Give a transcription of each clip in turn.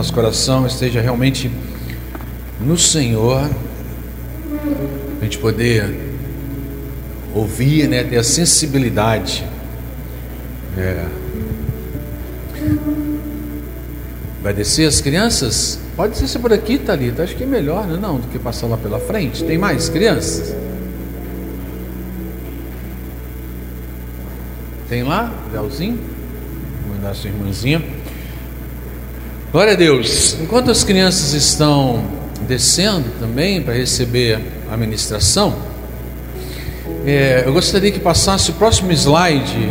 nosso coração esteja realmente no Senhor, a gente poder ouvir, né, ter a sensibilidade. É. Vai descer as crianças? Pode descer por aqui, Thalita. Acho que é melhor, né? não, do que passar lá pela frente. Tem mais crianças? Tem lá, Leozinho? Vou mandar sua irmãzinha. Glória a Deus. Enquanto as crianças estão descendo também para receber a ministração, é, eu gostaria que passasse o próximo slide.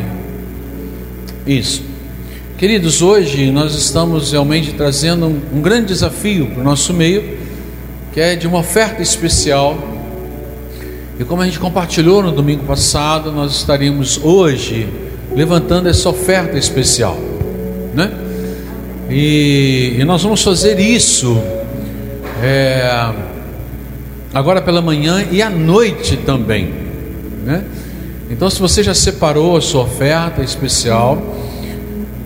Isso. Queridos, hoje nós estamos realmente trazendo um, um grande desafio para o nosso meio, que é de uma oferta especial. E como a gente compartilhou no domingo passado, nós estaríamos hoje levantando essa oferta especial, né? E, e nós vamos fazer isso é, agora pela manhã e à noite também, né? Então, se você já separou a sua oferta especial,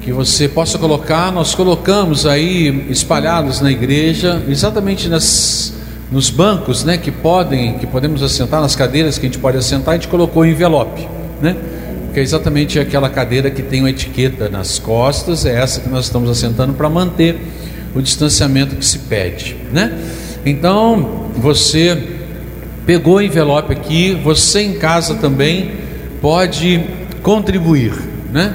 que você possa colocar, nós colocamos aí espalhados na igreja, exatamente nas, nos bancos, né, que podem, que podemos assentar, nas cadeiras que a gente pode assentar, a gente colocou envelope, né? Que é exatamente aquela cadeira que tem uma etiqueta nas costas, é essa que nós estamos assentando para manter o distanciamento que se pede, né? Então, você pegou o envelope aqui, você em casa também pode contribuir, né?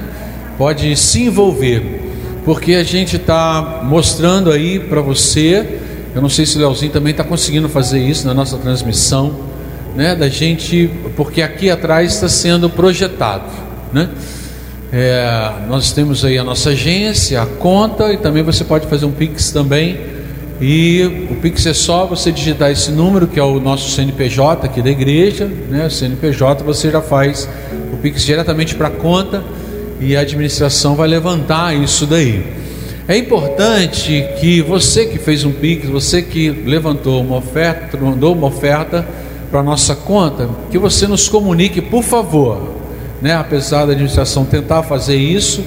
Pode se envolver, porque a gente está mostrando aí para você, eu não sei se o Leozinho também está conseguindo fazer isso na nossa transmissão, né, da gente, porque aqui atrás está sendo projetado, né? É, nós temos aí a nossa agência, a conta e também você pode fazer um Pix também. E o Pix é só você digitar esse número que é o nosso CNPJ aqui da igreja, né? O CNPJ você já faz o Pix diretamente para a conta e a administração vai levantar isso daí. É importante que você que fez um Pix, você que levantou uma oferta, mandou uma oferta, para nossa conta, que você nos comunique, por favor, né? Apesar da administração tentar fazer isso,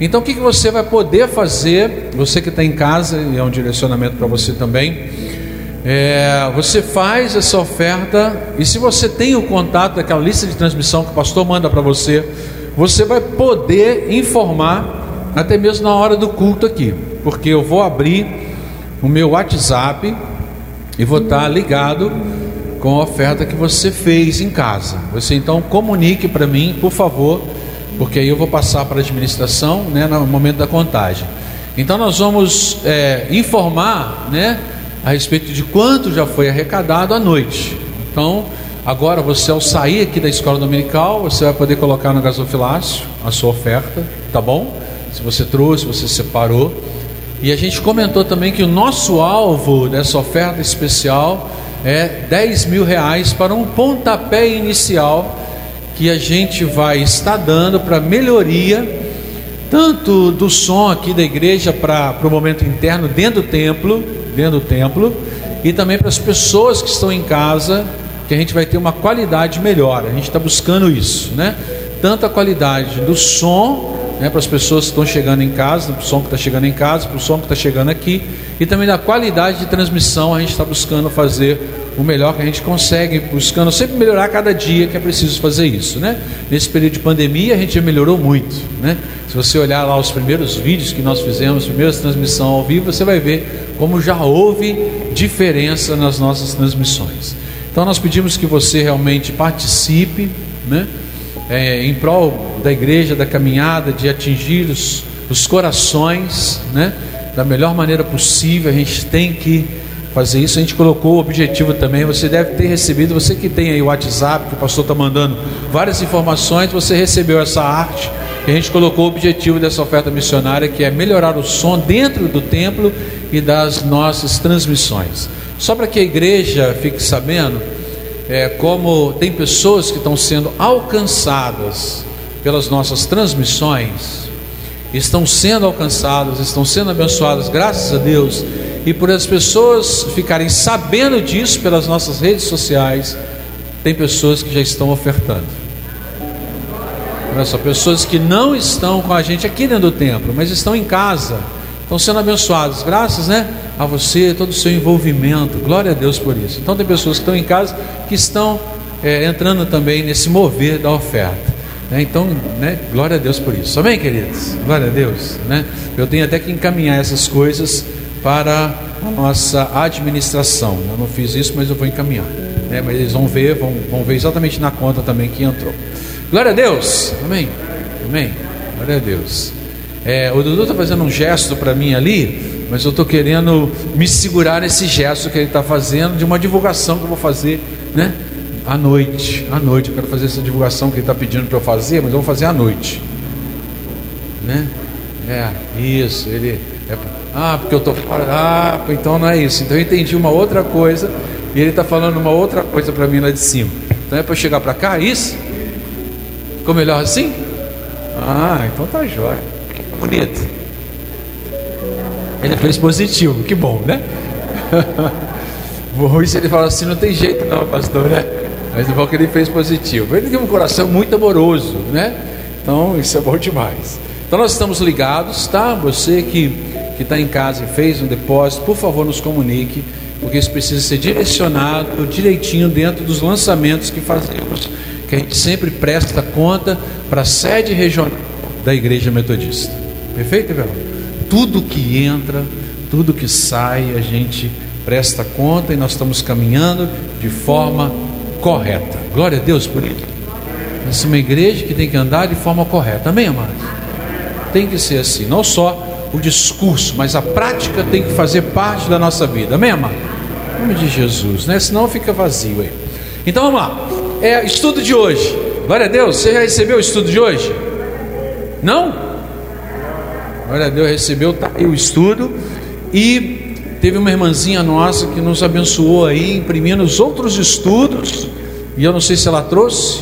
então o que, que você vai poder fazer? Você que está em casa, e é um direcionamento para você também. É, você faz essa oferta e se você tem o contato daquela lista de transmissão que o pastor manda para você, você vai poder informar até mesmo na hora do culto aqui, porque eu vou abrir o meu WhatsApp e vou estar tá ligado com a oferta que você fez em casa. Você então comunique para mim, por favor, porque aí eu vou passar para a administração né, no momento da contagem. Então nós vamos é, informar né, a respeito de quanto já foi arrecadado à noite. Então, agora você ao sair aqui da escola dominical, você vai poder colocar no gasofilácio a sua oferta, tá bom? Se você trouxe, você separou. E a gente comentou também que o nosso alvo dessa oferta especial é 10 mil reais para um pontapé inicial que a gente vai estar dando para melhoria tanto do som aqui da igreja para o momento interno dentro do templo, dentro do templo, e também para as pessoas que estão em casa, que a gente vai ter uma qualidade melhor. A gente está buscando isso, né? Tanto a qualidade do som né, para as pessoas que estão chegando em casa, para o som que está chegando em casa, para o som que está chegando aqui, e também da qualidade de transmissão, a gente está buscando fazer o melhor que a gente consegue, buscando sempre melhorar cada dia que é preciso fazer isso, né? Nesse período de pandemia a gente já melhorou muito, né? Se você olhar lá os primeiros vídeos que nós fizemos, primeiras transmissões ao vivo, você vai ver como já houve diferença nas nossas transmissões. Então nós pedimos que você realmente participe, né? É, em prol da igreja, da caminhada, de atingir os, os corações, né? Da melhor maneira possível, a gente tem que fazer isso. A gente colocou o objetivo também. Você deve ter recebido, você que tem aí o WhatsApp, que o pastor está mandando várias informações, você recebeu essa arte. E a gente colocou o objetivo dessa oferta missionária, que é melhorar o som dentro do templo e das nossas transmissões. Só para que a igreja fique sabendo, é, como tem pessoas que estão sendo alcançadas pelas nossas transmissões, estão sendo alcançadas, estão sendo abençoadas, graças a Deus, e por as pessoas ficarem sabendo disso pelas nossas redes sociais, tem pessoas que já estão ofertando. Olha só, pessoas que não estão com a gente aqui dentro do templo, mas estão em casa, estão sendo abençoados, graças né, a você, todo o seu envolvimento. Glória a Deus por isso. Então tem pessoas que estão em casa que estão é, entrando também nesse mover da oferta. Né? Então, né, glória a Deus por isso. Amém, queridos? Glória a Deus. Né? Eu tenho até que encaminhar essas coisas para a nossa administração. Eu não fiz isso, mas eu vou encaminhar. Né? Mas eles vão ver, vão, vão ver exatamente na conta também que entrou. Glória a Deus. Amém. Amém. Glória a Deus. É, o Dudu está fazendo um gesto para mim ali, mas eu estou querendo me segurar nesse gesto que ele está fazendo de uma divulgação que eu vou fazer, né? À noite, à noite, eu quero fazer essa divulgação que ele está pedindo para eu fazer, mas eu vou fazer à noite, né? É, isso, ele, é, ah, porque eu estou fora, ah, então não é isso, então eu entendi uma outra coisa, e ele está falando uma outra coisa para mim lá de cima, então é para eu chegar para cá, é isso? Ficou melhor assim? Ah, então tá jóia, bonito, ele fez positivo, que bom, né? Bom, isso ele fala assim, não tem jeito não, pastor, né? Mas não que ele fez positivo. Ele tem um coração muito amoroso, né? Então isso é bom demais. Então nós estamos ligados, tá? Você que que está em casa e fez um depósito, por favor nos comunique, porque isso precisa ser direcionado direitinho dentro dos lançamentos que fazemos, que a gente sempre presta conta para a sede regional da Igreja Metodista. Perfeito, Evelyn? Tudo que entra, tudo que sai, a gente presta conta e nós estamos caminhando de forma correta. Glória a Deus por isso. Essa é uma igreja que tem que andar de forma correta. Amém, amados? Tem que ser assim, não só o discurso, mas a prática tem que fazer parte da nossa vida. Amém, amado? Em nome de Jesus, né? Senão fica vazio aí. Então vamos lá. É estudo de hoje. Glória a Deus. Você já recebeu o estudo de hoje? Não? Glória a Deus, recebeu tá o estudo. E teve uma irmãzinha nossa que nos abençoou aí, imprimindo os outros estudos. E eu não sei se ela trouxe,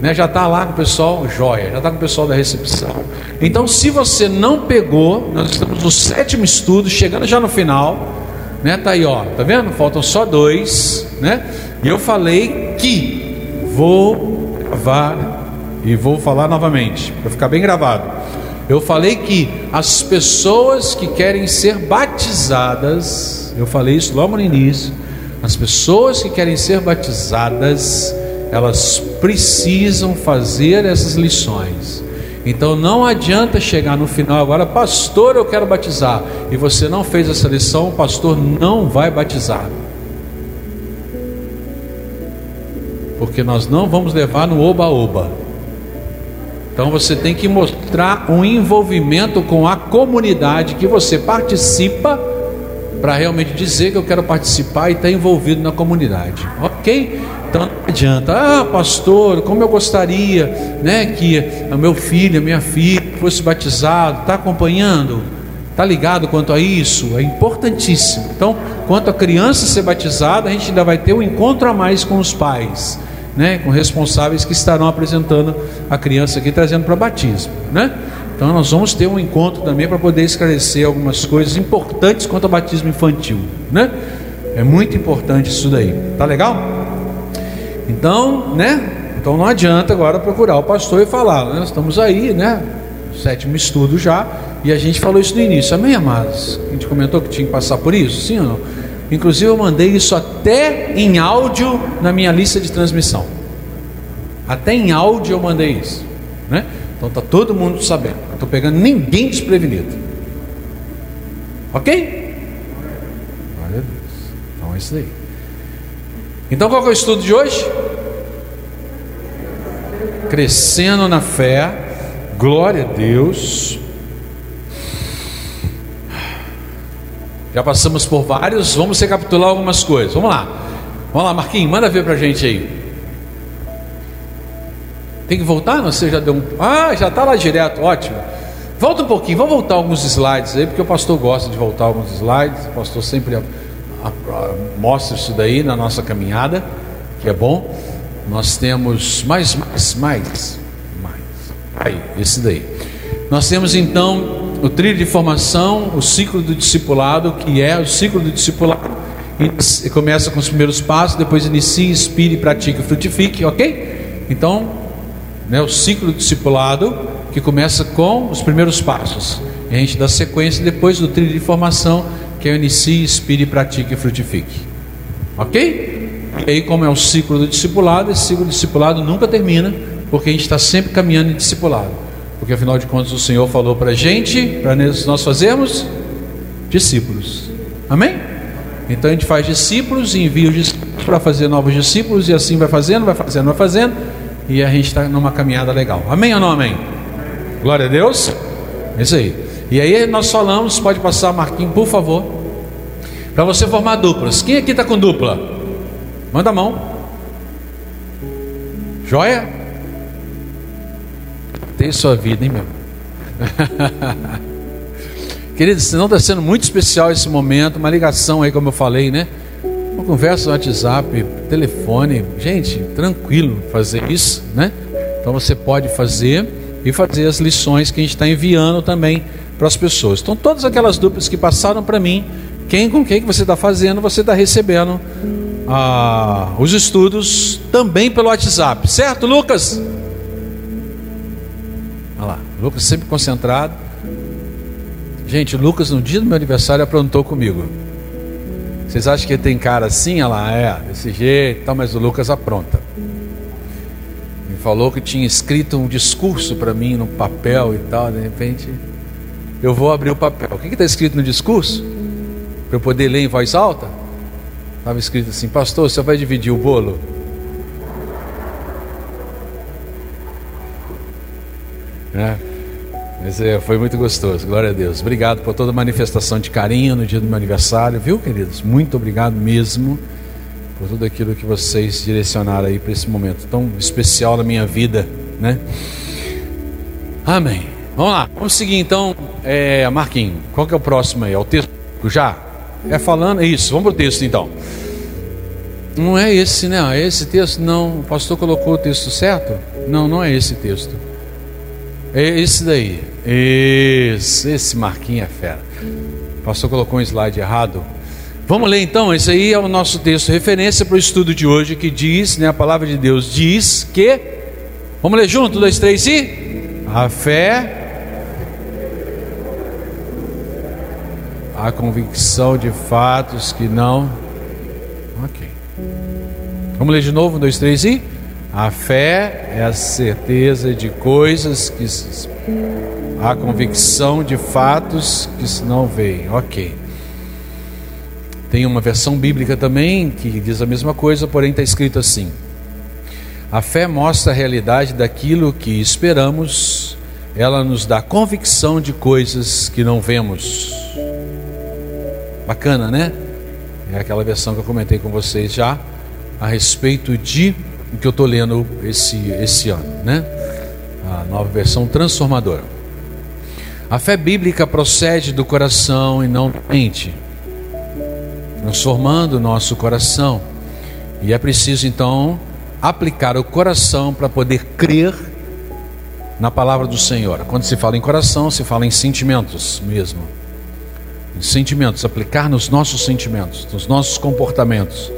né? Já está lá com o pessoal, joia, já está com o pessoal da recepção. Então, se você não pegou, nós estamos no sétimo estudo, chegando já no final, né? Tá aí, ó, tá vendo? Faltam só dois, né? E eu falei que vou gravar e vou falar novamente para ficar bem gravado. Eu falei que as pessoas que querem ser batizadas, eu falei isso logo no início, as pessoas que querem ser batizadas, elas precisam fazer essas lições. Então não adianta chegar no final agora, pastor, eu quero batizar, e você não fez essa lição, o pastor não vai batizar. Porque nós não vamos levar no oba-oba. Então você tem que mostrar um envolvimento com a comunidade que você participa para realmente dizer que eu quero participar e estar tá envolvido na comunidade. Ok? Então não adianta, ah, pastor, como eu gostaria, né, que o meu filho, a minha filha fosse batizado, está acompanhando, está ligado quanto a isso? É importantíssimo. Então, quanto a criança ser batizada, a gente ainda vai ter um encontro a mais com os pais, né, com responsáveis que estarão apresentando a criança aqui, trazendo para batismo, né? Então nós vamos ter um encontro também para poder esclarecer algumas coisas importantes quanto ao batismo infantil, né? É muito importante isso daí. Tá legal? Então, né? Então não adianta agora procurar o pastor e falar, né? estamos aí, né? Sétimo estudo já, e a gente falou isso no início, amém, amados? A gente comentou que tinha que passar por isso, sim ou não? Inclusive eu mandei isso até em áudio na minha lista de transmissão. Até em áudio eu mandei isso, né? Então tá todo mundo sabendo. Não estou pegando ninguém desprevenido. Ok? Glória a Deus. Então é isso aí. Então qual é o estudo de hoje? Crescendo na fé, glória a Deus. Já passamos por vários, vamos recapitular algumas coisas. Vamos lá. Vamos lá, Marquinhos, manda ver pra gente aí. Tem que voltar? Você já deu um. Ah, já está lá direto, ótimo. Volta um pouquinho, vamos voltar alguns slides aí, porque o pastor gosta de voltar alguns slides. O pastor sempre mostra isso daí na nossa caminhada, que é bom. Nós temos mais, mais, mais, mais. Aí, esse daí. Nós temos então o trilho de formação, o ciclo do discipulado, que é o ciclo do discipulado. Começa com os primeiros passos, depois inicia, inspire, pratique, frutifique, ok? Então, né, o ciclo do discipulado que começa com os primeiros passos. E a gente dá sequência depois do trilho de formação, que é o inicie, inspire, pratique e frutifique. Ok? E aí, como é o ciclo do discipulado, esse ciclo do discipulado nunca termina, porque a gente está sempre caminhando em discipulado. Porque afinal de contas o Senhor falou para a gente, para nós fazermos discípulos. Amém? Então a gente faz discípulos e envia os discípulos para fazer novos discípulos, e assim vai fazendo, vai fazendo, vai fazendo, e a gente está numa caminhada legal. Amém ou não amém? Glória a Deus. É isso aí. E aí nós falamos, pode passar, Marquinhos, por favor, para você formar duplas. Quem aqui está com dupla? Manda a mão. Joia? Sua vida, hein, meu? Queridos, não está sendo muito especial esse momento, uma ligação aí, como eu falei, né? Uma conversa no WhatsApp, telefone. Gente, tranquilo fazer isso, né? Então você pode fazer e fazer as lições que a gente está enviando também para as pessoas. Então, todas aquelas dúvidas que passaram para mim, quem com quem que você está fazendo, você está recebendo ah, os estudos também pelo WhatsApp, certo, Lucas? Lucas sempre concentrado. Gente, Lucas no dia do meu aniversário aprontou comigo. Vocês acham que ele tem cara assim? Lá, é, desse jeito, tal, mas o Lucas apronta. Me falou que tinha escrito um discurso para mim no papel e tal, de repente eu vou abrir o papel. O que está escrito no discurso? Para eu poder ler em voz alta? Estava escrito assim, pastor, você vai dividir o bolo? É. Mas é, foi muito gostoso, glória a Deus. Obrigado por toda a manifestação de carinho no dia do meu aniversário, viu, queridos? Muito obrigado mesmo por tudo aquilo que vocês direcionaram aí para esse momento tão especial na minha vida, né? Amém. Vamos lá, vamos seguir então, é, Marquinhos. Qual que é o próximo aí? É o texto já? É falando, é isso, vamos para o texto então. Não é esse, né? É esse texto? Não, o pastor colocou o texto certo? Não, não é esse texto. É esse daí. Esse, Marquinhos é fera. O pastor colocou um slide errado. Vamos ler então, esse aí é o nosso texto, referência para o estudo de hoje, que diz, né, a palavra de Deus diz que. Vamos ler junto, dois, três e. A fé. A convicção de fatos que não. Ok. Vamos ler de novo, dois, três e. A fé é a certeza de coisas que a convicção de fatos que se não veem. Ok. Tem uma versão bíblica também que diz a mesma coisa, porém está escrito assim: A fé mostra a realidade daquilo que esperamos, ela nos dá convicção de coisas que não vemos. Bacana, né? É aquela versão que eu comentei com vocês já a respeito de o que eu estou lendo esse, esse ano, né? A nova versão transformadora. A fé bíblica procede do coração e não da mente, transformando o nosso coração. E é preciso então aplicar o coração para poder crer na palavra do Senhor. Quando se fala em coração, se fala em sentimentos mesmo. Em sentimentos, aplicar nos nossos sentimentos, nos nossos comportamentos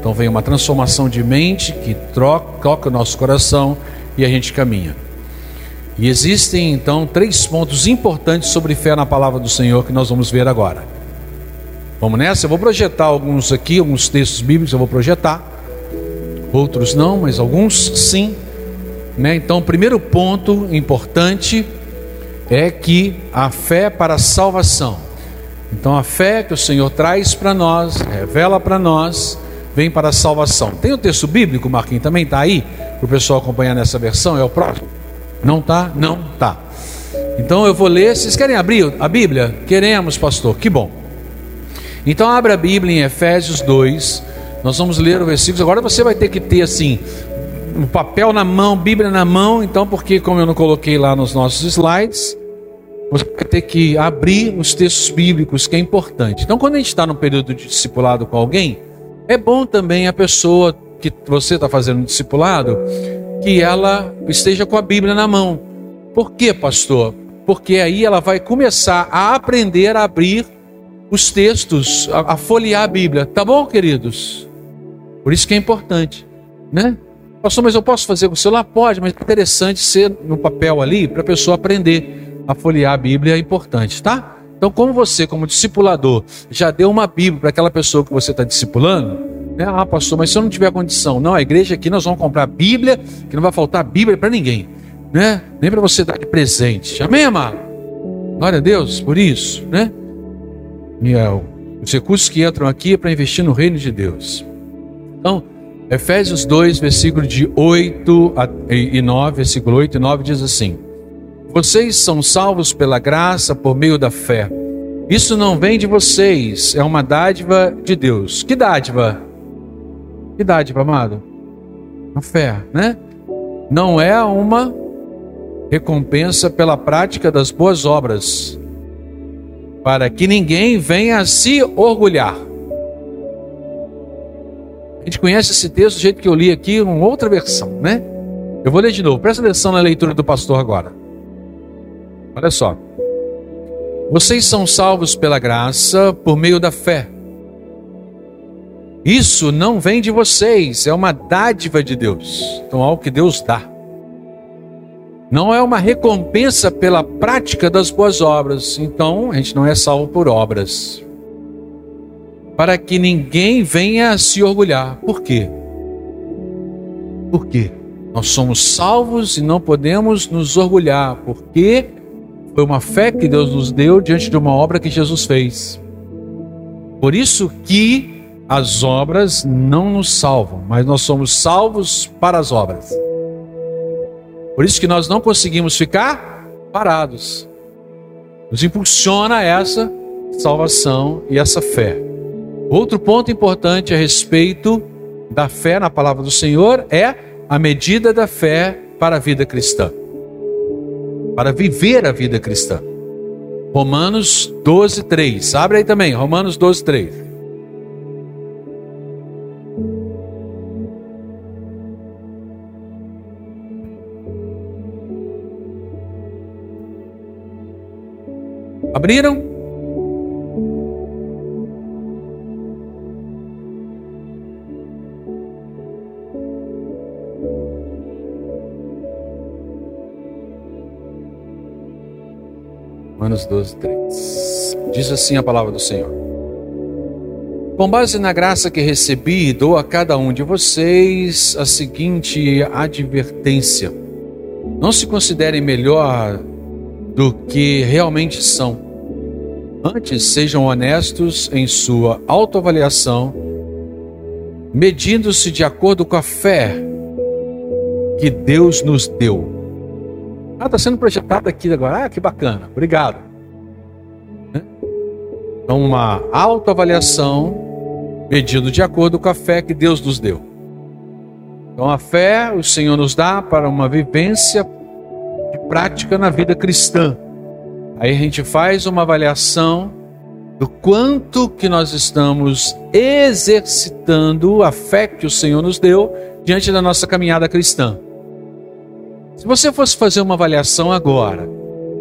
então vem uma transformação de mente que troca, toca o nosso coração e a gente caminha. E existem então três pontos importantes sobre fé na palavra do Senhor que nós vamos ver agora. Vamos nessa? Eu vou projetar alguns aqui, alguns textos bíblicos eu vou projetar. Outros não, mas alguns sim. Né? Então, o primeiro ponto importante é que a fé para a salvação. Então, a fé que o Senhor traz para nós, revela para nós, vem para a salvação. Tem o texto bíblico, Marquinhos, também está aí, para o pessoal acompanhar nessa versão, é o próximo? Não está? Não está. Então eu vou ler, vocês querem abrir a Bíblia? Queremos, pastor, que bom. Então abre a Bíblia em Efésios 2, nós vamos ler o versículo, agora você vai ter que ter assim, o papel na mão, Bíblia na mão, então, porque como eu não coloquei lá nos nossos slides, você vai ter que abrir os textos bíblicos, que é importante. Então, quando a gente está no período de discipulado com alguém, é bom também a pessoa que você está fazendo discipulado, que ela esteja com a Bíblia na mão. Por quê, pastor? Porque aí ela vai começar a aprender a abrir os textos, a, a folhear a Bíblia. Tá bom, queridos? Por isso que é importante, né? Pastor, mas eu posso fazer com o celular? Pode, mas é interessante ser no papel ali para a pessoa aprender. a folhear a Bíblia é importante, tá? Então, como você, como discipulador, já deu uma Bíblia para aquela pessoa que você está discipulando, né? Ah, pastor, mas se eu não tiver condição, não, a igreja aqui nós vamos comprar Bíblia, que não vai faltar Bíblia para ninguém, né? Nem para você dar de presente. Amém, amado? Glória a Deus por isso, né? E os recursos que entram aqui é para investir no reino de Deus. Então, Efésios 2, versículo de 8 e 9, versículo 8 e 9 diz assim: Vocês são salvos pela graça por meio da fé. Isso não vem de vocês, é uma dádiva de Deus. Que dádiva? Dádiva, amado? A fé, né? Não é uma recompensa pela prática das boas obras, para que ninguém venha a se orgulhar. A gente conhece esse texto do jeito que eu li aqui, uma outra versão, né? Eu vou ler de novo, presta atenção na leitura do pastor agora. Olha só. Vocês são salvos pela graça por meio da fé. Isso não vem de vocês, é uma dádiva de Deus. Então, algo que Deus dá. Não é uma recompensa pela prática das boas obras. Então, a gente não é salvo por obras. Para que ninguém venha a se orgulhar. Por quê? Por quê? Nós somos salvos e não podemos nos orgulhar, porque foi uma fé que Deus nos deu diante de uma obra que Jesus fez. Por isso que as obras não nos salvam, mas nós somos salvos para as obras. Por isso que nós não conseguimos ficar parados. Nos impulsiona essa salvação e essa fé. Outro ponto importante a respeito da fé na palavra do Senhor é a medida da fé para a vida cristã. Para viver a vida cristã. Romanos 12, 3. Abre aí também, Romanos 12, 3. Abriram? Romanos 12, 3. Diz assim a palavra do Senhor. Com base na graça que recebi, dou a cada um de vocês a seguinte advertência: não se considerem melhor do que realmente são Antes, sejam honestos em sua autoavaliação, medindo-se de acordo com a fé que Deus nos deu. Ah, está sendo projetado aqui agora. Ah, que bacana. Obrigado. Né? Então, uma autoavaliação medindo de acordo com a fé que Deus nos deu. Então, a fé o Senhor nos dá para uma vivência de prática na vida cristã. Aí a gente faz uma avaliação do quanto que nós estamos exercitando a fé que o Senhor nos deu diante da nossa caminhada cristã. Se você fosse fazer uma avaliação agora,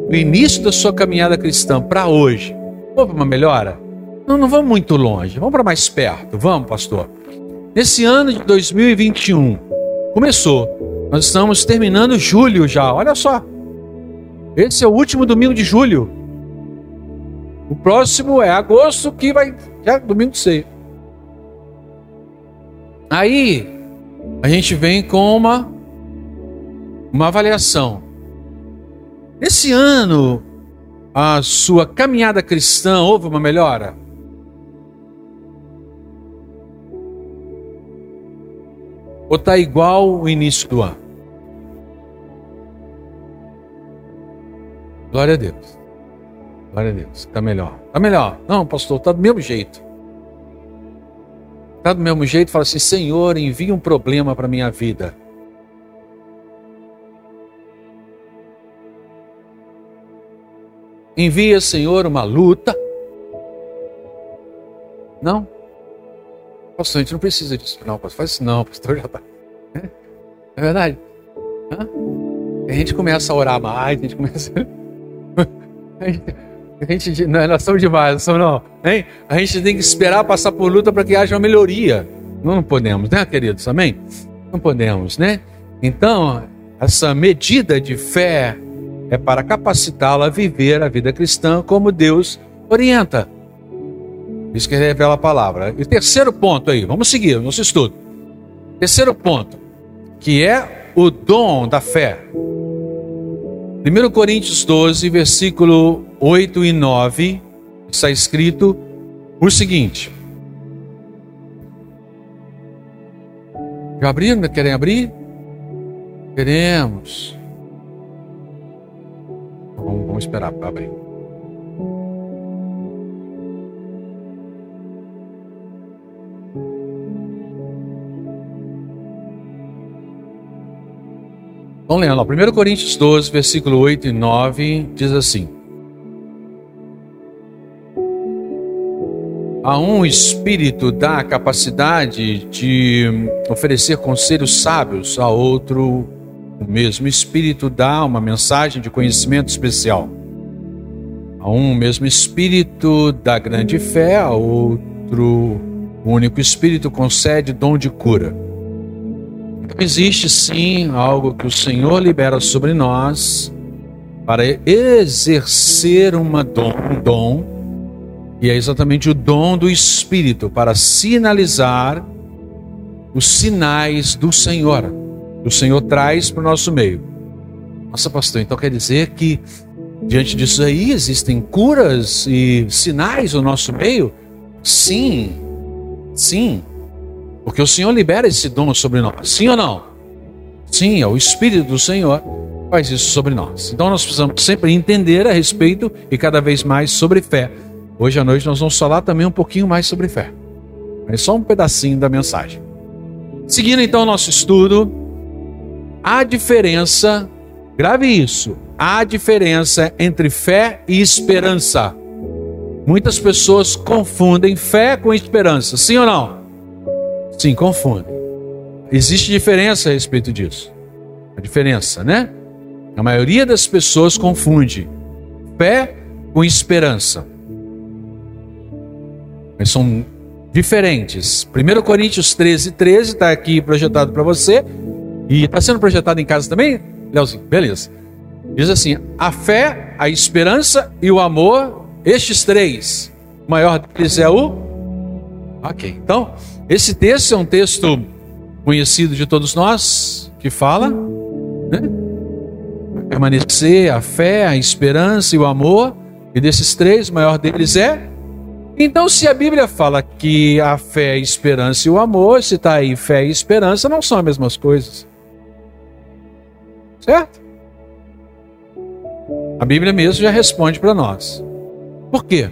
no início da sua caminhada cristã para hoje, houve uma melhora? Não, não vamos muito longe, vamos para mais perto, vamos, pastor. Nesse ano de 2021, começou, nós estamos terminando julho já, olha só, esse é o último domingo de julho. O próximo é agosto, que vai. Já domingo de ceia. Aí, a gente vem com uma, uma avaliação. Esse ano, a sua caminhada cristã houve uma melhora? Ou está igual o início do ano? Glória a Deus. Glória a Deus. Está melhor. Está melhor. Não, pastor, está do mesmo jeito. Está do mesmo jeito. Fala assim: Senhor, envia um problema para minha vida. Envia, Senhor, uma luta. Não? Pastor, a gente não precisa disso. Não, pastor, faz isso não, pastor, já. É, é verdade? Hã? A gente começa a orar mais, a gente começa. A gente, não, nós somos demais, não não. Hein? A gente tem que esperar passar por luta para que haja uma melhoria. Não podemos, né, queridos? Amém? Não podemos, né? Então, essa medida de fé é para capacitá-lo a viver a vida cristã como Deus orienta. Isso que revela a palavra. E terceiro ponto aí, vamos seguir nosso estudo. Terceiro ponto, que é o dom da fé. 1 Coríntios 12, versículo 8 e 9, está escrito o seguinte: Já abriram? Querem abrir? Queremos. Vamos, vamos esperar para abrir. Vamos lendo, 1 Coríntios 12, versículo 8 e 9, diz assim: A um espírito dá a capacidade de oferecer conselhos sábios, a outro o mesmo espírito dá uma mensagem de conhecimento especial. A um mesmo espírito dá grande fé, a outro o único espírito concede dom de cura. Existe sim algo que o Senhor libera sobre nós para exercer dom, um dom e é exatamente o dom do Espírito para sinalizar os sinais do Senhor. Que o Senhor traz para o nosso meio. Nossa, pastor, então quer dizer que diante disso aí existem curas e sinais no nosso meio? Sim, sim. Porque o Senhor libera esse dom sobre nós. Sim ou não? Sim, é o Espírito do Senhor faz isso sobre nós. Então nós precisamos sempre entender a respeito e cada vez mais sobre fé Hoje à noite nós vamos falar também um pouquinho mais sobre fé. Mas só um pedacinho da mensagem. Seguindo então o nosso estudo, a diferença, grave isso, a diferença entre fé e esperança. Muitas pessoas confundem fé com esperança, sim ou não? Sim. Existe diferença a respeito disso. A diferença, né? A maioria das pessoas confunde fé com esperança mas são diferentes. 1 Coríntios 13, 13 está aqui projetado para você. E está sendo projetado em casa também, Leozinho? Beleza. Diz assim: a fé, a esperança e o amor, estes três. O maior deles é o. Ok. Então, esse texto é um texto conhecido de todos nós, que fala, né? Permanecer, a fé, a esperança e o amor. E desses três, o maior deles é então, se a Bíblia fala que a fé, a esperança e o amor, se está aí fé e esperança, não são as mesmas coisas. Certo? A Bíblia mesmo já responde para nós. Por quê?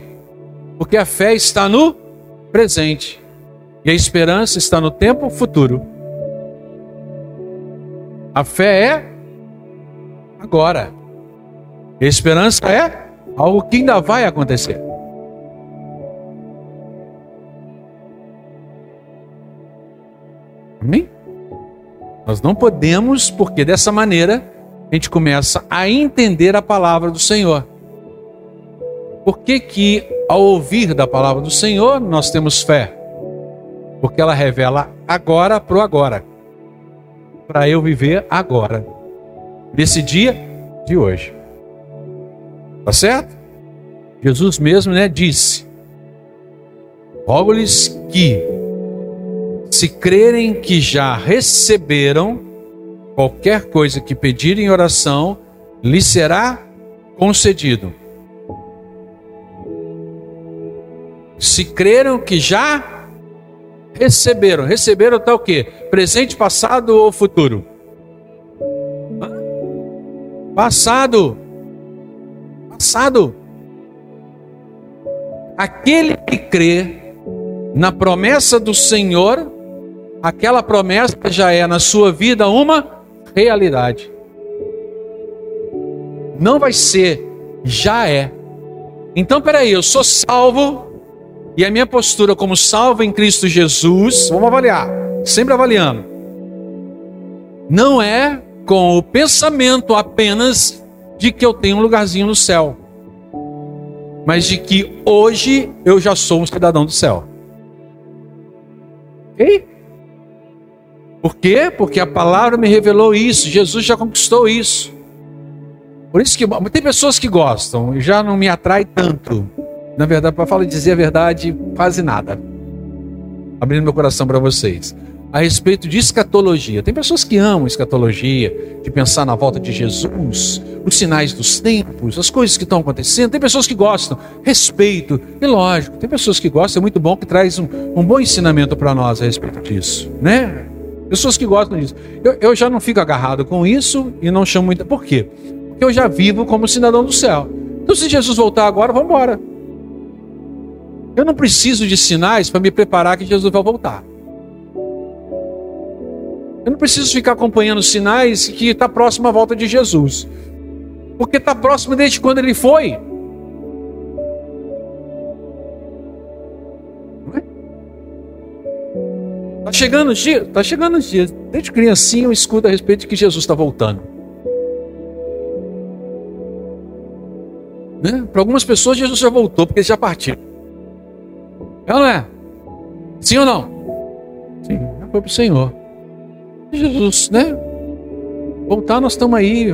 Porque a fé está no presente e a esperança está no tempo futuro. A fé é agora. E a esperança é algo que ainda vai acontecer. Amém? Nós não podemos, porque dessa maneira a gente começa a entender a palavra do Senhor. Por que, que ao ouvir da palavra do Senhor nós temos fé? Porque ela revela agora para o agora. Para eu viver agora. Nesse dia de hoje. Tá certo? Jesus mesmo né, disse: Rogo-lhes que se crerem que já receberam qualquer coisa que pedirem em oração, lhe será concedido. Se creram que já receberam, receberam tal tá o quê? Presente, passado ou futuro? Passado. Passado. Aquele que crê na promessa do Senhor aquela promessa já é na sua vida uma realidade. Não vai ser, já é. Então, peraí, eu sou salvo e a minha postura como salvo em Cristo Jesus, vamos avaliar, sempre avaliando. Não é com o pensamento apenas de que eu tenho um lugarzinho no céu, mas de que hoje eu já sou um cidadão do céu. Ok? Por quê? Porque a palavra me revelou isso, Jesus já conquistou isso. Por isso que tem pessoas que gostam, já não me atrai tanto. Na verdade, para falar dizer a verdade, quase nada. Abrindo meu coração para vocês. A respeito de escatologia. Tem pessoas que amam escatologia, de pensar na volta de Jesus, os sinais dos tempos, as coisas que estão acontecendo. Tem pessoas que gostam, respeito. E lógico, tem pessoas que gostam, é muito bom que traz um, um bom ensinamento para nós a respeito disso, né? Pessoas que gostam disso. Eu, eu já não fico agarrado com isso e não chamo muito. Por quê? Porque eu já vivo como cidadão do céu. Então, se Jesus voltar agora, vamos embora. Eu não preciso de sinais para me preparar que Jesus vai voltar. Eu não preciso ficar acompanhando sinais que está próximo à volta de Jesus. Porque está próximo desde quando ele foi. Está chegando os dias, está chegando os dias. Desde criancinha eu escuto a respeito de que Jesus está voltando. Né? Para algumas pessoas Jesus já voltou, porque ele já partiu. É ou não é? Sim ou não? Sim, já foi para o Senhor. Jesus, né? Voltar, nós estamos aí,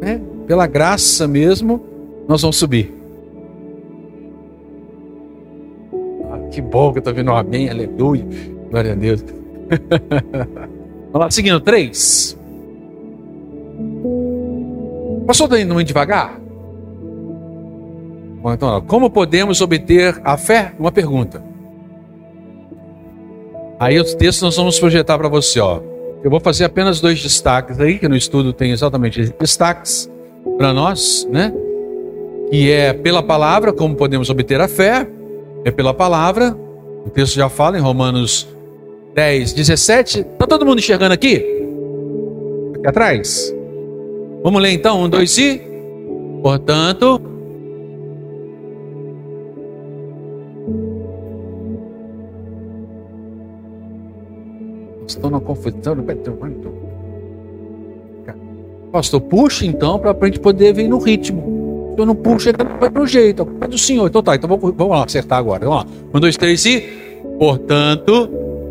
né? Pela graça mesmo, nós vamos subir. Ah, que bom que eu estou vendo um amém, aleluia. Glória a Deus. Vamos lá, seguindo, três. Está indo muito devagar? Então, como podemos obter a fé? Uma pergunta. Aí os textos nós vamos projetar para você, ó. Eu vou fazer apenas dois destaques aí, que no estudo tem exatamente destaques para nós, né? Que é pela palavra, como podemos obter a fé, é pela palavra. O texto já fala em Romanos 10, 17. Tá todo mundo enxergando aqui? Aqui atrás? Vamos ler então, um, dois e. Portanto, Estou na confusão. Pastor, puxa então para a gente poder vir no ritmo. Se eu não puxo, ele vai pro jeito. É do Senhor. Então tá, então vamos, vamos lá acertar agora. Vamos lá. Um, dois, três e. Portanto,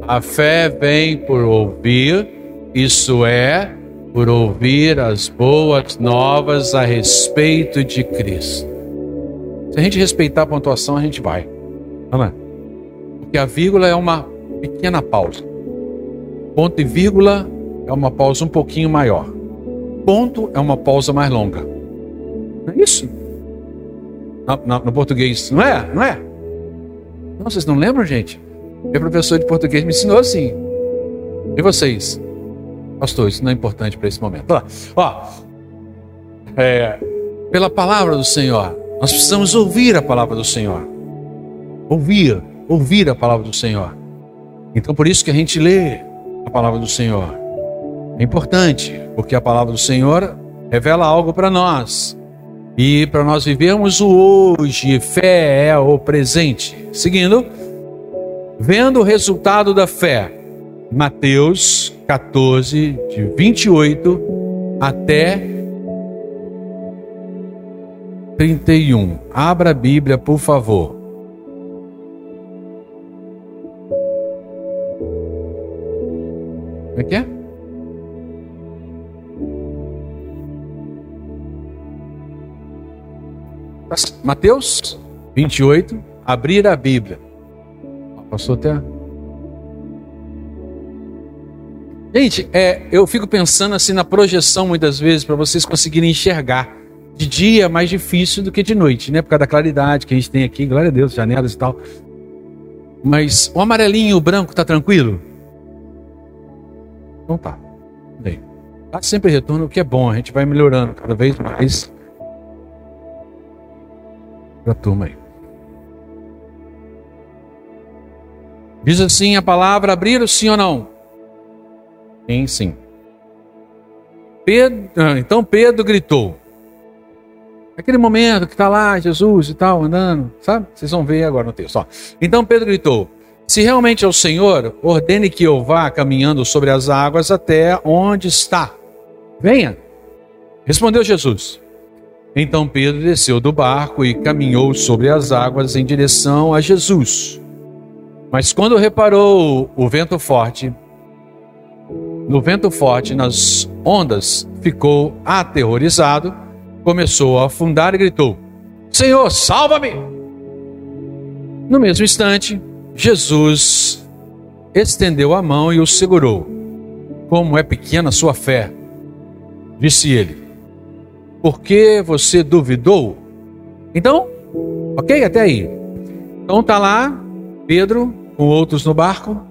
a fé vem por ouvir, isso é, por ouvir as boas novas a respeito de Cristo. Se a gente respeitar a pontuação, a gente vai. É? Porque a vírgula é uma pequena pausa. Ponto e vírgula é uma pausa um pouquinho maior. Ponto é uma pausa mais longa. Não é isso? No, no, português, não é? Não é? Não, vocês não lembram, gente? Meu professor de português me ensinou assim. E vocês? Pastor, isso não é importante para esse momento. Ó, ó é, pela palavra do Senhor, nós precisamos ouvir a palavra do Senhor. Ouvir, ouvir a palavra do Senhor. Então, por isso que a gente lê a palavra do Senhor. É importante, porque a palavra do Senhor revela algo para nós. E para nós vivermos o hoje, fé é o presente. Seguindo, vendo o resultado da fé, Mateus 14, de 28 até 31. Abra a Bíblia, por favor. Como é que é? Mateus 28, abrir a Bíblia. Passou até. Gente, é, eu fico pensando assim na projeção muitas vezes para vocês conseguirem enxergar. De dia é mais difícil do que de noite, né? Por causa da claridade que a gente tem aqui, glória a Deus, janelas e tal. Mas o amarelinho e o branco tá tranquilo? Então tá. Bem, dá sempre retorno, o que é bom, a gente vai melhorando cada vez mais. Para a turma aí. Diz assim a palavra: abrir sim ou não? Sim, sim. Pedro, ah, então Pedro gritou. Aquele momento que está lá Jesus e tal, andando, sabe? Vocês vão ver agora no texto. Ó. Então Pedro gritou: se realmente é o Senhor, ordene que eu vá caminhando sobre as águas até onde está. Venha. Respondeu Jesus. Então Pedro desceu do barco e caminhou sobre as águas em direção a Jesus. Mas quando reparou o vento forte, no vento forte, nas ondas, ficou aterrorizado começou a afundar e gritou: Senhor, salva-me! No mesmo instante, Jesus estendeu a mão e o segurou. Como é pequena sua fé, disse ele. Por que você duvidou? Então, ok, até aí. Então tá lá Pedro com outros no barco.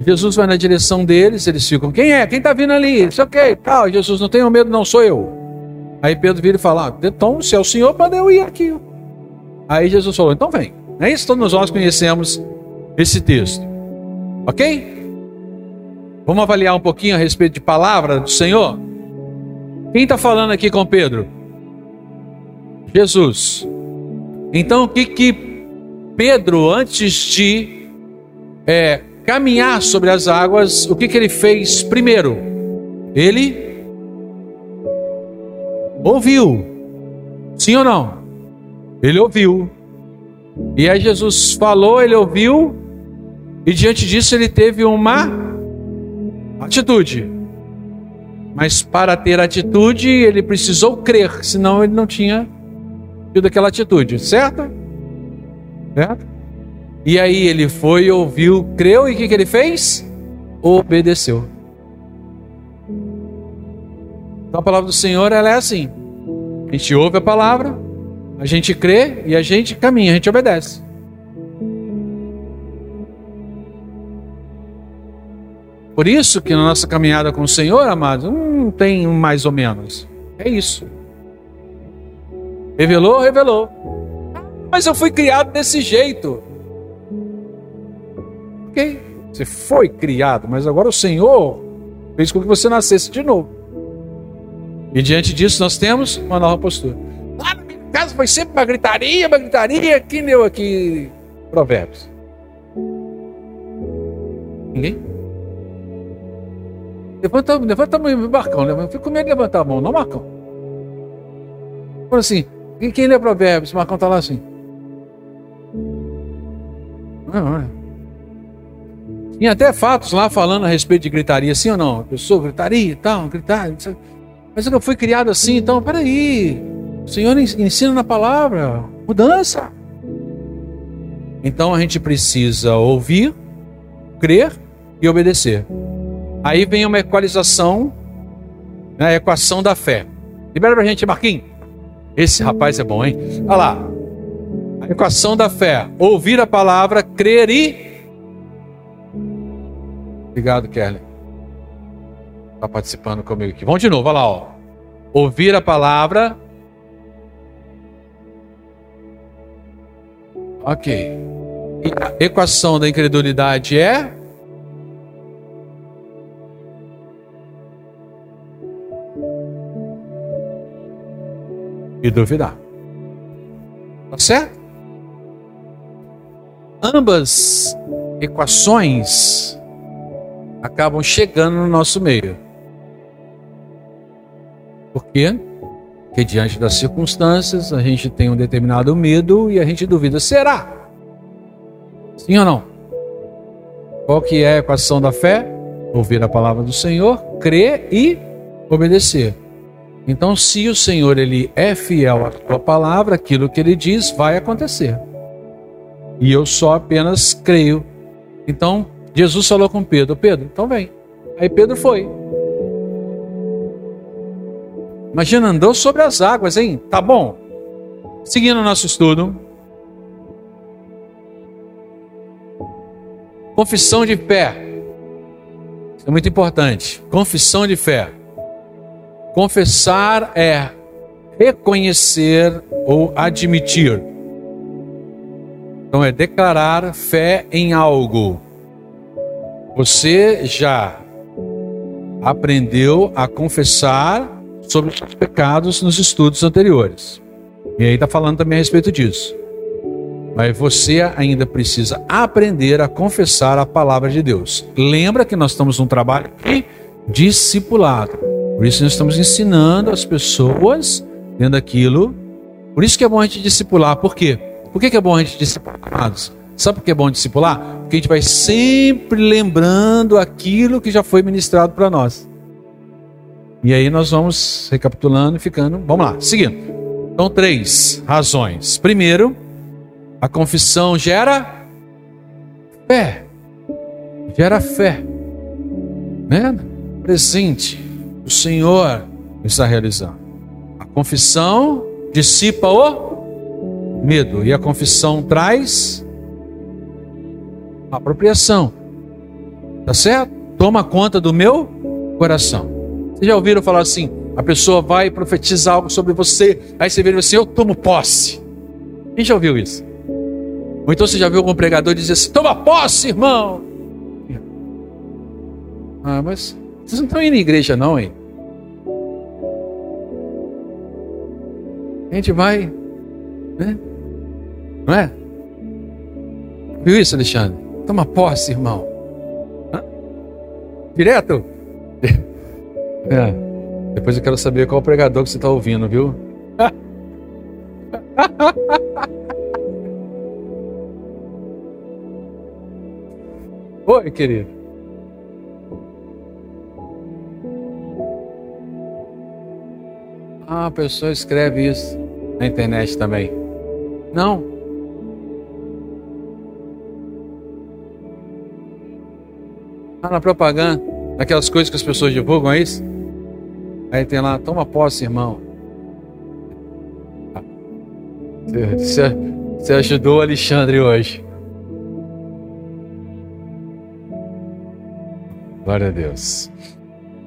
Jesus vai na direção deles, eles ficam, quem é? Quem está vindo ali? Isso ok, tal. Jesus, não tenham medo, não sou eu. Aí Pedro vira e fala, ah, então, se é o Senhor, manda eu ir aqui. Aí Jesus falou, então vem. É isso, todos nós conhecemos esse texto. Ok? Vamos avaliar um pouquinho a respeito de palavra do Senhor? Quem está falando aqui com Pedro? Jesus. Então, o que que Pedro, antes de é, caminhar sobre as águas, o que, que ele fez primeiro? Ele ouviu. Sim ou não? Ele ouviu. E aí Jesus falou, ele ouviu, e diante disso ele teve uma atitude. Mas para ter atitude, ele precisou crer, senão ele não tinha tido aquela atitude, certo? Certo? E aí ele foi, ouviu, creu e o que, que ele fez? Obedeceu. Então a palavra do Senhor ela é assim: a gente ouve a palavra, a gente crê e a gente caminha, a gente obedece. Por isso que na nossa caminhada com o Senhor, amados, não tem mais ou menos. É isso. Revelou, revelou. Mas eu fui criado desse jeito. Ok, você foi criado, mas agora o Senhor fez com que você nascesse de novo. E diante disso nós temos uma nova postura. Casa foi sempre uma gritaria, uma gritaria. Quem deu aqui provérbios? Ninguém? Levanta, levanta a mão, Marcão. Levanta, fico com medo de levantar a mão, não, Marcão. Fala assim, quem lê provérbios? Marcão está lá assim. Não, não é. Tinha até fatos lá falando a respeito de gritaria, sim ou não? A pessoa gritaria e tal, gritar. Mas eu fui criado assim, então, peraí. O Senhor ensina na palavra mudança. Então a gente precisa ouvir, crer e obedecer. Aí vem uma equalização, né, a equação da fé. Libera pra gente, Marquinhos. Esse rapaz é bom, hein? Olha lá. A equação da fé: ouvir a palavra, crer e Obrigado, Kelly. Está participando comigo aqui. Vamos de novo, olha lá, ó. Ouvir a palavra. Ok. E a equação da incredulidade é. E duvidar. Tá certo? Ambas equações acabam chegando no nosso meio. Por quê? Porque diante das circunstâncias a gente tem um determinado medo e a gente duvida: será? Sim ou não? Qual que é a equação da fé? Ouvir a palavra do Senhor, crer e obedecer. Então, se o Senhor ele é fiel à sua palavra, aquilo que ele diz vai acontecer. E eu só apenas creio. Então, Jesus falou com Pedro: Pedro, então vem. Aí Pedro foi. Imagina, andou sobre as águas, hein? Tá bom. Seguindo o nosso estudo. Confissão de fé. Isso é muito importante. Confissão de fé. Confessar é reconhecer ou admitir. Então é declarar fé em algo. Você já aprendeu a confessar sobre os pecados nos estudos anteriores. E aí está falando também a respeito disso. Mas você ainda precisa aprender a confessar a palavra de Deus. Lembra que nós estamos num trabalho de discipulado. Por isso nós estamos ensinando as pessoas dentro daquilo. Por isso que é bom a gente discipular. Por quê? Por que é bom a gente discipular? Sabe por que é bom discipular? Porque a gente vai sempre lembrando aquilo que já foi ministrado para nós. E aí nós vamos recapitulando e ficando. Vamos lá, seguindo. Então, três razões. Primeiro, a confissão gera fé. Gera fé. Né? Presente. O Senhor está realizando. A confissão dissipa o medo. E a confissão traz apropriação. Tá certo? Toma conta do meu coração. Vocês já ouviram falar assim? A pessoa vai profetizar algo sobre você, aí você vê assim: Eu tomo posse. Quem já ouviu isso? Ou então você já viu algum pregador dizer assim: Toma posse, irmão. Ah, mas vocês não estão indo em igreja, não, hein? A gente vai, né? Não é? Viu isso, Alexandre? Toma posse, irmão. Hã? Direto? É. Depois eu quero saber qual pregador que você está ouvindo, viu? Oi, querido. Ah, a pessoa escreve isso na internet também. Não. Ah, na propaganda, aquelas coisas que as pessoas divulgam, é isso? Aí tem lá, toma posse, irmão. Você, você ajudou o Alexandre hoje. Glória a Deus.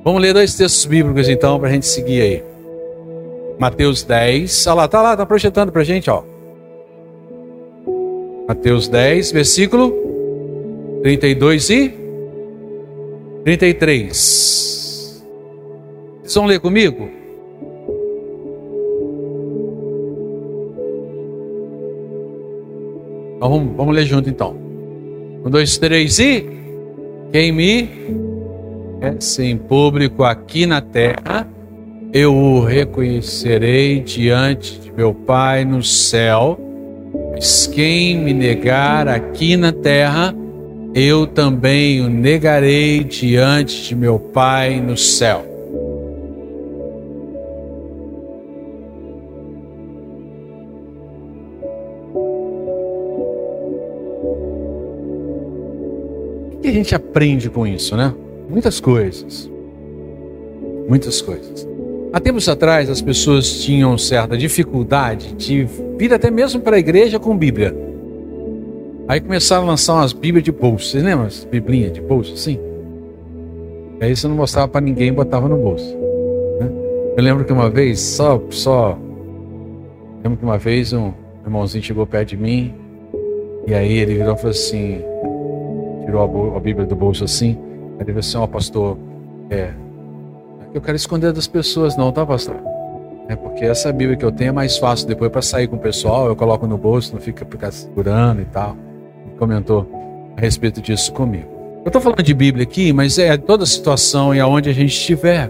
Vamos ler dois textos bíblicos então para a gente seguir aí. Mateus 10. Olha lá, tá lá, tá projetando para a gente, ó. Mateus 10, versículo 32 e 33. Vocês vão ler comigo? Então, vamos, vamos ler junto então. Um, dois, três e. Quem me é em público aqui na terra, eu o reconhecerei diante de meu Pai no céu. Mas quem me negar aqui na terra, eu também o negarei diante de meu Pai no céu. Que a gente aprende com isso, né? Muitas coisas. Muitas coisas. Há tempos atrás, as pessoas tinham certa dificuldade de vir até mesmo para a igreja com Bíblia. Aí começaram a lançar umas Bíblias de bolso. Vocês lembram? As Biblinhas de bolso, assim? Aí você não mostrava para ninguém, botava no bolso. Né? Eu lembro que uma vez, só, só. Lembro que uma vez um irmãozinho chegou perto de mim e aí ele virou e falou assim: tirou a, Bíblia do bolso assim. Aí ele falou assim: Ó, oh, pastor, é. Eu quero esconder das pessoas, não, tá, pastor? É porque essa Bíblia que eu tenho é mais fácil depois para sair com o pessoal, eu coloco no bolso, não fica ficar segurando e tal comentou a respeito disso comigo. Eu estou falando de Bíblia aqui, mas é toda situação e aonde a gente estiver,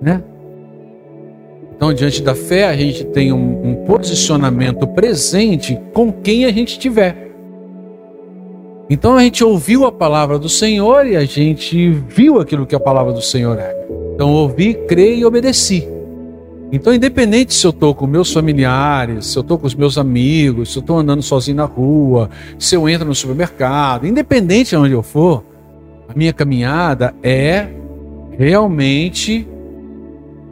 né? Então, diante da fé, a gente tem um, um posicionamento presente com quem a gente estiver. Então, a gente ouviu a palavra do Senhor e a gente viu aquilo que a palavra do Senhor é. Então, ouvi, creio e obedeci. Então, independente se eu estou com meus familiares, se eu estou com os meus amigos, se eu estou andando sozinho na rua, se eu entro no supermercado, independente de onde eu for, a minha caminhada é realmente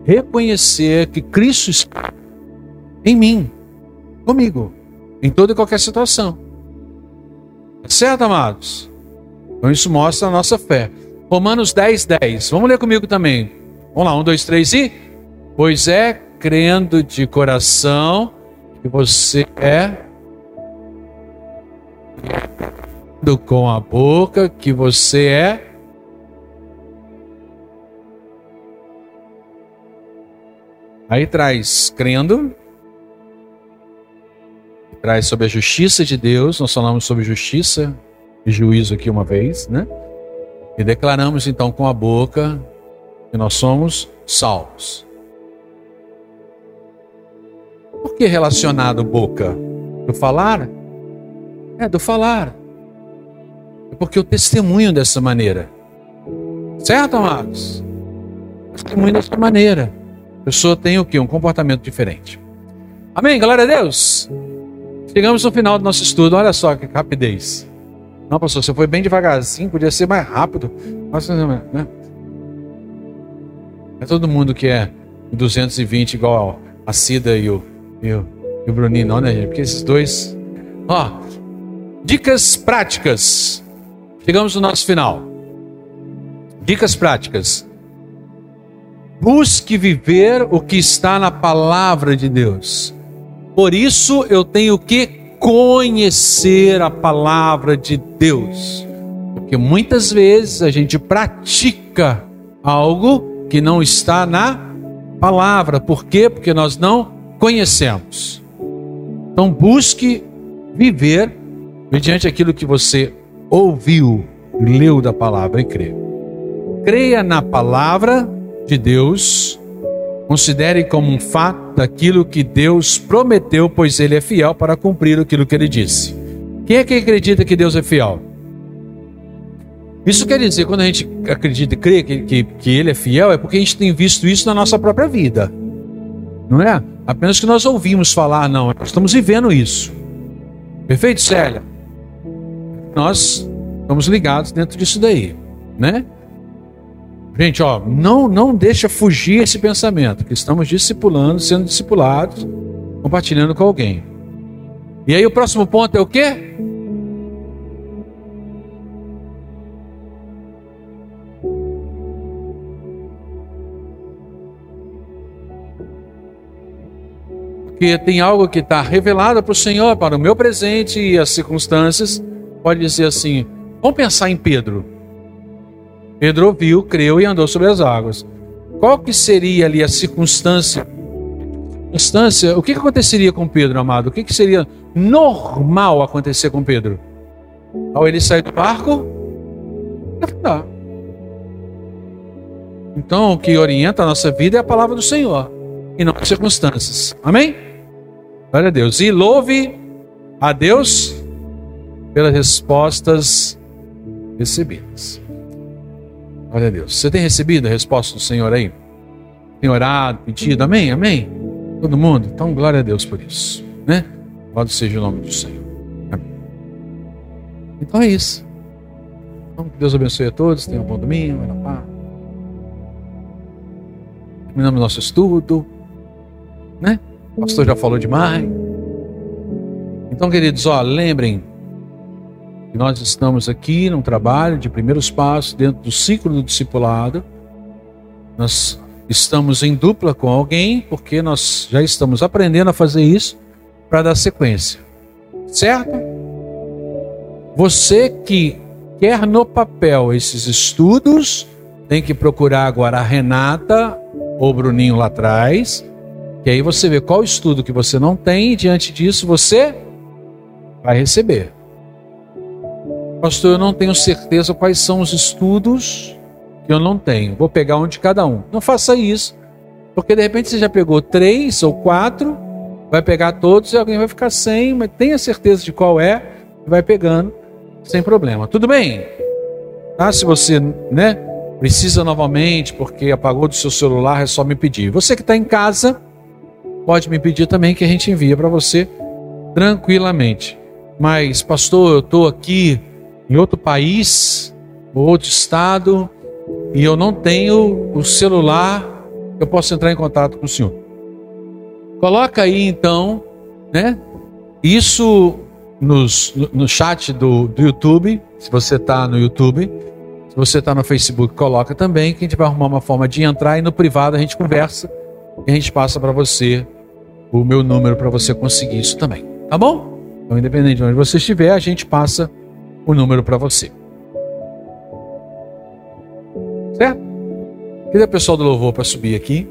reconhecer que Cristo está em mim, comigo, em toda e qualquer situação. Tá certo, amados? Então isso mostra a nossa fé. Romanos 10, 10. Vamos ler comigo também. Vamos lá, um, dois, três e. Pois é crendo de coração que você é com a boca que você é Aí traz crendo, traz sobre a justiça de Deus, nós falamos sobre justiça e juízo aqui uma vez, né? E declaramos então com a boca que nós somos salvos. Por que relacionado boca? Do falar? É, do falar. É porque eu testemunho dessa maneira. Certo, amados? testemunho dessa maneira. A pessoa tem o quê? Um comportamento diferente. Amém? Glória a Deus. Chegamos no final do nosso estudo. Olha só que rapidez. Não, pastor, você foi bem devagarzinho, podia ser mais rápido. Nossa, né? É todo mundo que é 220 igual a Cida e o, e o, e o Bruninho, não, né, gente? Porque esses dois. Ó, dicas práticas. Chegamos no nosso final. Dicas práticas. Busque viver o que está na palavra de Deus. Por isso eu tenho que conhecer a palavra de Deus. Porque muitas vezes a gente pratica algo que não está na palavra. Por quê? Porque nós não conhecemos. Então busque viver mediante aquilo que você ouviu, leu da palavra e crê. Creia na palavra de Deus, considere como um fato aquilo que Deus prometeu, pois ele é fiel para cumprir aquilo que ele disse. Quem é que acredita que Deus é fiel? Isso quer dizer, quando a gente acredita e crê que, que, que Ele é fiel, é porque a gente tem visto isso na nossa própria vida. Não é? Apenas que nós ouvimos falar, não. Nós estamos vivendo isso. Perfeito, Célia? Nós estamos ligados dentro disso daí, né? Gente, ó, não, não deixa fugir esse pensamento, que estamos discipulando, sendo discipulados, compartilhando com alguém. E aí o próximo ponto é o quê? porque tem algo que está revelado para o Senhor, para o meu presente e as circunstâncias, pode dizer assim: vamos pensar em Pedro. Pedro ouviu, creu e andou sobre as águas. Qual que seria ali a circunstância? Circunstância, o que, que aconteceria com Pedro, amado? O que, que seria normal acontecer com Pedro? Ao ele sair do barco, afundar. Então, o que orienta a nossa vida é a palavra do Senhor e não as circunstâncias. Amém? Glória a Deus. E louve a Deus pelas respostas recebidas. Glória a Deus. Você tem recebido a resposta do Senhor aí? Tem orado, pedido? Amém? Amém? Todo mundo? Então, glória a Deus por isso. Né? Louvado seja o nome do Senhor. Amém. Então é isso. Então, que Deus abençoe a todos. Tenham um bom domingo. Na paz. Terminamos nosso estudo. Né? O pastor já falou demais. Então, queridos, ó, lembrem nós estamos aqui num trabalho de primeiros passos dentro do ciclo do discipulado. Nós estamos em dupla com alguém, porque nós já estamos aprendendo a fazer isso para dar sequência. Certo? Você que quer no papel esses estudos, tem que procurar agora a Renata ou o Bruninho lá atrás que aí você vê qual estudo que você não tem e diante disso você vai receber. Pastor, eu não tenho certeza quais são os estudos que eu não tenho. Vou pegar um de cada um. Não faça isso, porque de repente você já pegou três ou quatro, vai pegar todos e alguém vai ficar sem, mas tenha certeza de qual é e vai pegando sem problema. Tudo bem? Tá? Se você, né, precisa novamente porque apagou do seu celular, é só me pedir. Você que está em casa, pode me pedir também que a gente envia para você tranquilamente. Mas, pastor, eu estou aqui em outro país, outro estado, e eu não tenho o celular, eu posso entrar em contato com o senhor. Coloca aí então, né? Isso nos, no chat do, do YouTube, se você está no YouTube. Se você está no Facebook, coloca também, que a gente vai arrumar uma forma de entrar e no privado a gente conversa e a gente passa para você o meu número para você conseguir isso também. Tá bom? Então, independente de onde você estiver, a gente passa o número para você. Certo? Queria o pessoal do louvor para subir aqui.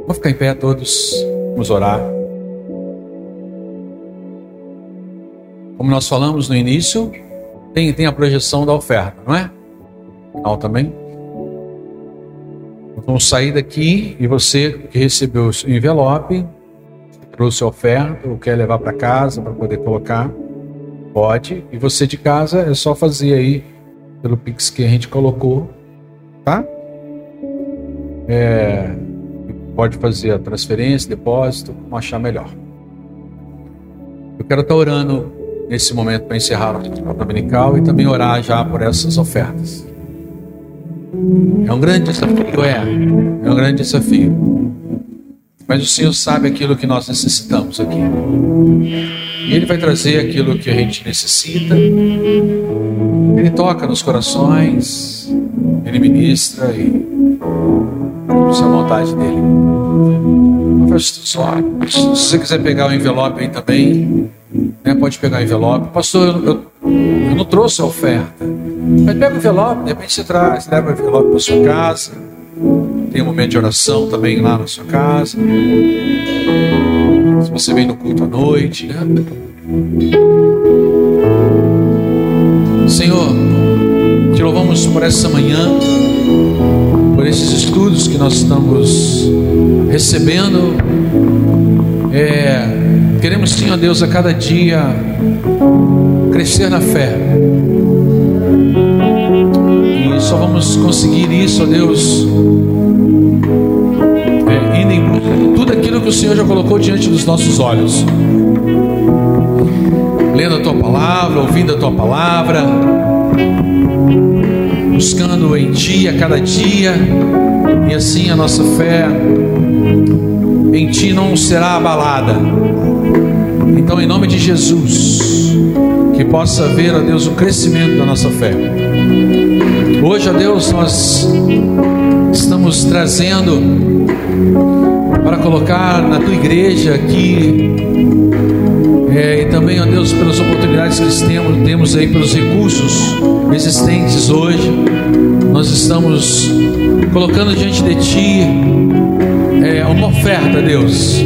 Vamos ficar em pé todos. Vamos orar. Como nós falamos no início, tem, tem a projeção da oferta, não é? Também. vamos sair daqui e você que recebeu o envelope, trouxe a oferta ou quer levar para casa para poder colocar, pode. E você de casa é só fazer aí pelo Pix que a gente colocou, tá? É, pode fazer a transferência, depósito, como achar melhor. Eu quero estar orando nesse momento para encerrar o dominical e também orar já por essas ofertas. É um grande desafio, é. É um grande desafio. Mas o Senhor sabe aquilo que nós necessitamos aqui. E Ele vai trazer aquilo que a gente necessita. Ele toca nos corações, Ele ministra e isso é a vontade dele. Se você quiser pegar o envelope aí também, né, pode pegar o envelope. Pastor, eu, eu, eu não trouxe a oferta. Mas pega o envelope, de repente você traz, leva o envelope para sua casa. Tem um momento de oração também lá na sua casa. Se você vem no culto à noite, né? Senhor, te louvamos por essa manhã, por esses estudos que nós estamos recebendo. É, queremos, Senhor Deus, a cada dia crescer na fé. E só vamos conseguir isso, ó Deus, é, indo em tudo aquilo que o Senhor já colocou diante dos nossos olhos lendo a tua palavra, ouvindo a tua palavra, buscando em ti a cada dia, e assim a nossa fé em ti não será abalada. Então, em nome de Jesus, que possa haver, ó Deus, o crescimento da nossa fé. Hoje, ó Deus, nós estamos trazendo para colocar na tua igreja aqui é, e também, ó Deus, pelas oportunidades que temos, temos aí, pelos recursos existentes hoje, nós estamos colocando diante de Ti é, uma oferta, Deus.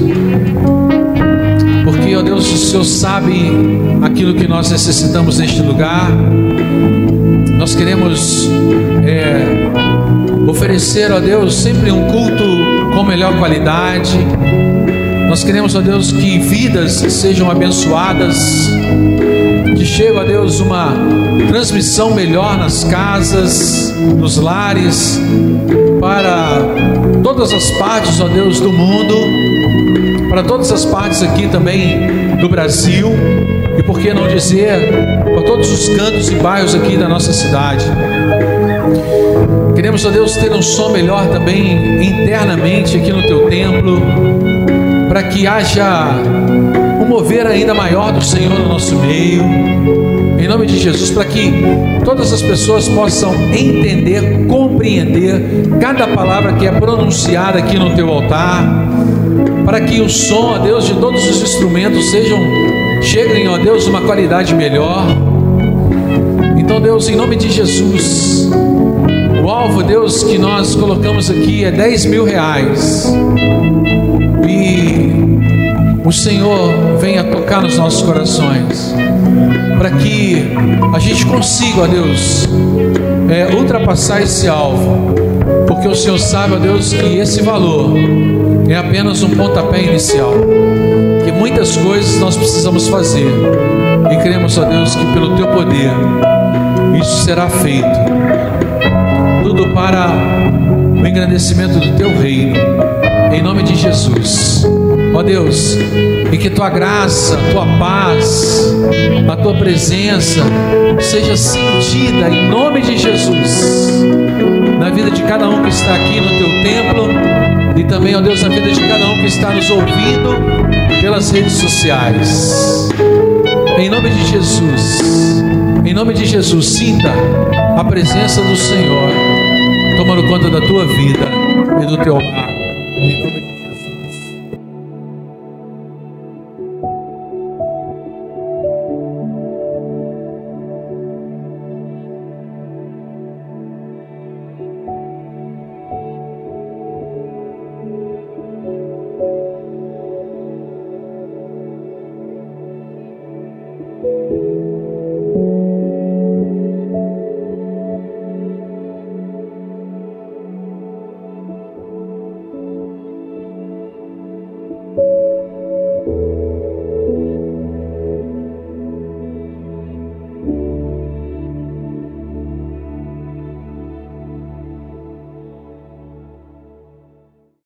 Porque, ó Deus, o Senhor sabe aquilo que nós necessitamos neste lugar. Nós queremos é, oferecer, ó Deus, sempre um culto com melhor qualidade nós queremos, ó Deus, que vidas sejam abençoadas, que chegue, ó Deus, uma transmissão melhor nas casas, nos lares, para todas as partes, ó Deus, do mundo, para todas as partes aqui também do Brasil, e por que não dizer, para todos os cantos e bairros aqui da nossa cidade. Queremos, ó Deus, ter um som melhor também internamente aqui no teu templo para que haja um mover ainda maior do Senhor no nosso meio, em nome de Jesus, para que todas as pessoas possam entender, compreender cada palavra que é pronunciada aqui no teu altar, para que o som, ó Deus, de todos os instrumentos sejam, cheguem, ó Deus, uma qualidade melhor. Então, Deus, em nome de Jesus, o alvo, Deus, que nós colocamos aqui é 10 mil reais o Senhor venha tocar nos nossos corações, para que a gente consiga, ó Deus, é, ultrapassar esse alvo, porque o Senhor sabe, ó Deus, que esse valor é apenas um pontapé inicial, que muitas coisas nós precisamos fazer, e cremos, ó Deus, que pelo Teu poder isso será feito, tudo para o engrandecimento do Teu reino, em nome de Jesus ó Deus, e que tua graça, tua paz, a tua presença seja sentida em nome de Jesus na vida de cada um que está aqui no teu templo e também, ó Deus, na vida de cada um que está nos ouvindo pelas redes sociais. Em nome de Jesus, em nome de Jesus, sinta a presença do Senhor tomando conta da tua vida e do teu lar.